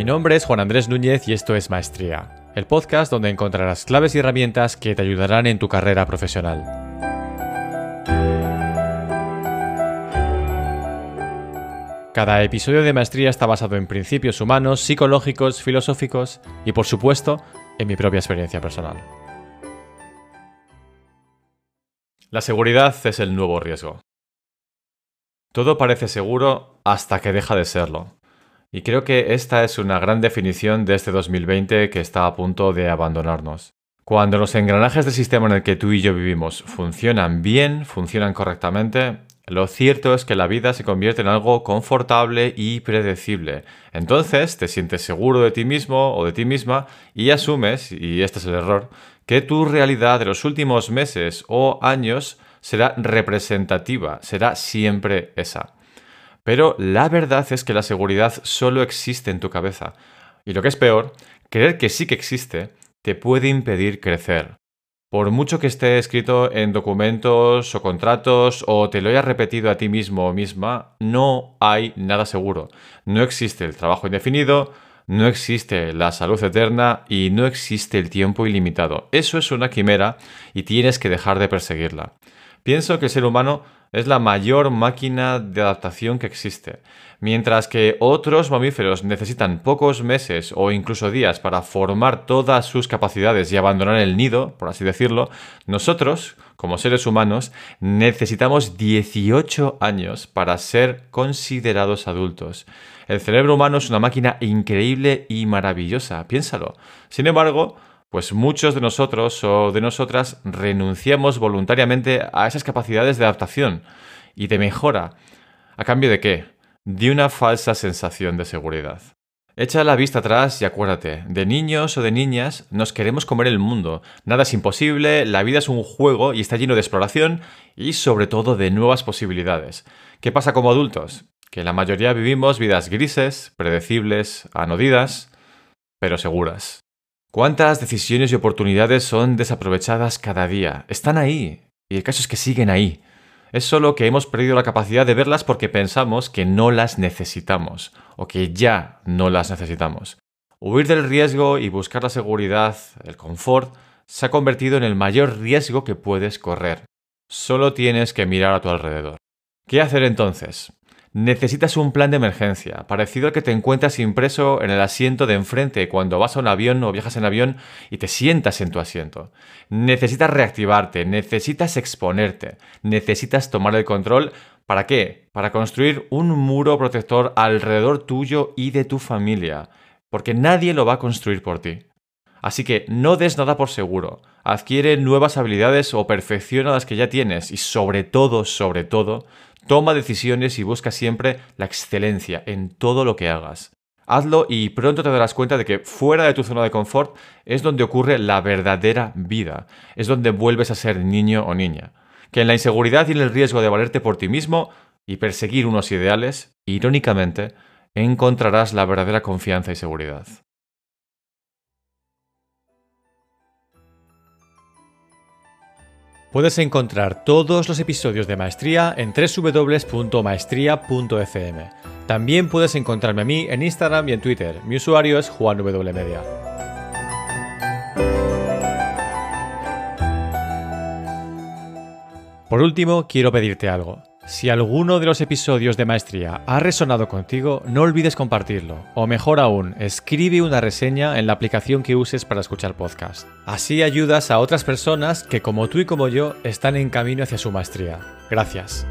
Mi nombre es Juan Andrés Núñez y esto es Maestría, el podcast donde encontrarás claves y herramientas que te ayudarán en tu carrera profesional. Cada episodio de Maestría está basado en principios humanos, psicológicos, filosóficos y, por supuesto, en mi propia experiencia personal. La seguridad es el nuevo riesgo. Todo parece seguro hasta que deja de serlo. Y creo que esta es una gran definición de este 2020 que está a punto de abandonarnos. Cuando los engranajes del sistema en el que tú y yo vivimos funcionan bien, funcionan correctamente, lo cierto es que la vida se convierte en algo confortable y predecible. Entonces te sientes seguro de ti mismo o de ti misma y asumes, y este es el error, que tu realidad de los últimos meses o años será representativa, será siempre esa. Pero la verdad es que la seguridad solo existe en tu cabeza. Y lo que es peor, creer que sí que existe te puede impedir crecer. Por mucho que esté escrito en documentos o contratos o te lo hayas repetido a ti mismo o misma, no hay nada seguro. No existe el trabajo indefinido, no existe la salud eterna y no existe el tiempo ilimitado. Eso es una quimera y tienes que dejar de perseguirla. Pienso que el ser humano es la mayor máquina de adaptación que existe. Mientras que otros mamíferos necesitan pocos meses o incluso días para formar todas sus capacidades y abandonar el nido, por así decirlo, nosotros, como seres humanos, necesitamos 18 años para ser considerados adultos. El cerebro humano es una máquina increíble y maravillosa, piénsalo. Sin embargo, pues muchos de nosotros o de nosotras renunciamos voluntariamente a esas capacidades de adaptación y de mejora. ¿A cambio de qué? De una falsa sensación de seguridad. Echa la vista atrás y acuérdate, de niños o de niñas nos queremos comer el mundo. Nada es imposible, la vida es un juego y está lleno de exploración y sobre todo de nuevas posibilidades. ¿Qué pasa como adultos? Que la mayoría vivimos vidas grises, predecibles, anodidas, pero seguras. ¿Cuántas decisiones y oportunidades son desaprovechadas cada día? Están ahí. Y el caso es que siguen ahí. Es solo que hemos perdido la capacidad de verlas porque pensamos que no las necesitamos o que ya no las necesitamos. Huir del riesgo y buscar la seguridad, el confort, se ha convertido en el mayor riesgo que puedes correr. Solo tienes que mirar a tu alrededor. ¿Qué hacer entonces? Necesitas un plan de emergencia, parecido al que te encuentras impreso en el asiento de enfrente cuando vas a un avión o viajas en avión y te sientas en tu asiento. Necesitas reactivarte, necesitas exponerte, necesitas tomar el control. ¿Para qué? Para construir un muro protector alrededor tuyo y de tu familia, porque nadie lo va a construir por ti. Así que no des nada por seguro, adquiere nuevas habilidades o perfecciona las que ya tienes y sobre todo, sobre todo, Toma decisiones y busca siempre la excelencia en todo lo que hagas. Hazlo y pronto te darás cuenta de que fuera de tu zona de confort es donde ocurre la verdadera vida, es donde vuelves a ser niño o niña. Que en la inseguridad y en el riesgo de valerte por ti mismo y perseguir unos ideales, irónicamente, encontrarás la verdadera confianza y seguridad. Puedes encontrar todos los episodios de Maestría en www.maestría.fm. También puedes encontrarme a mí en Instagram y en Twitter. Mi usuario es JuanWMedia. Por último, quiero pedirte algo. Si alguno de los episodios de Maestría ha resonado contigo, no olvides compartirlo. O mejor aún, escribe una reseña en la aplicación que uses para escuchar podcast. Así ayudas a otras personas que como tú y como yo están en camino hacia su maestría. Gracias.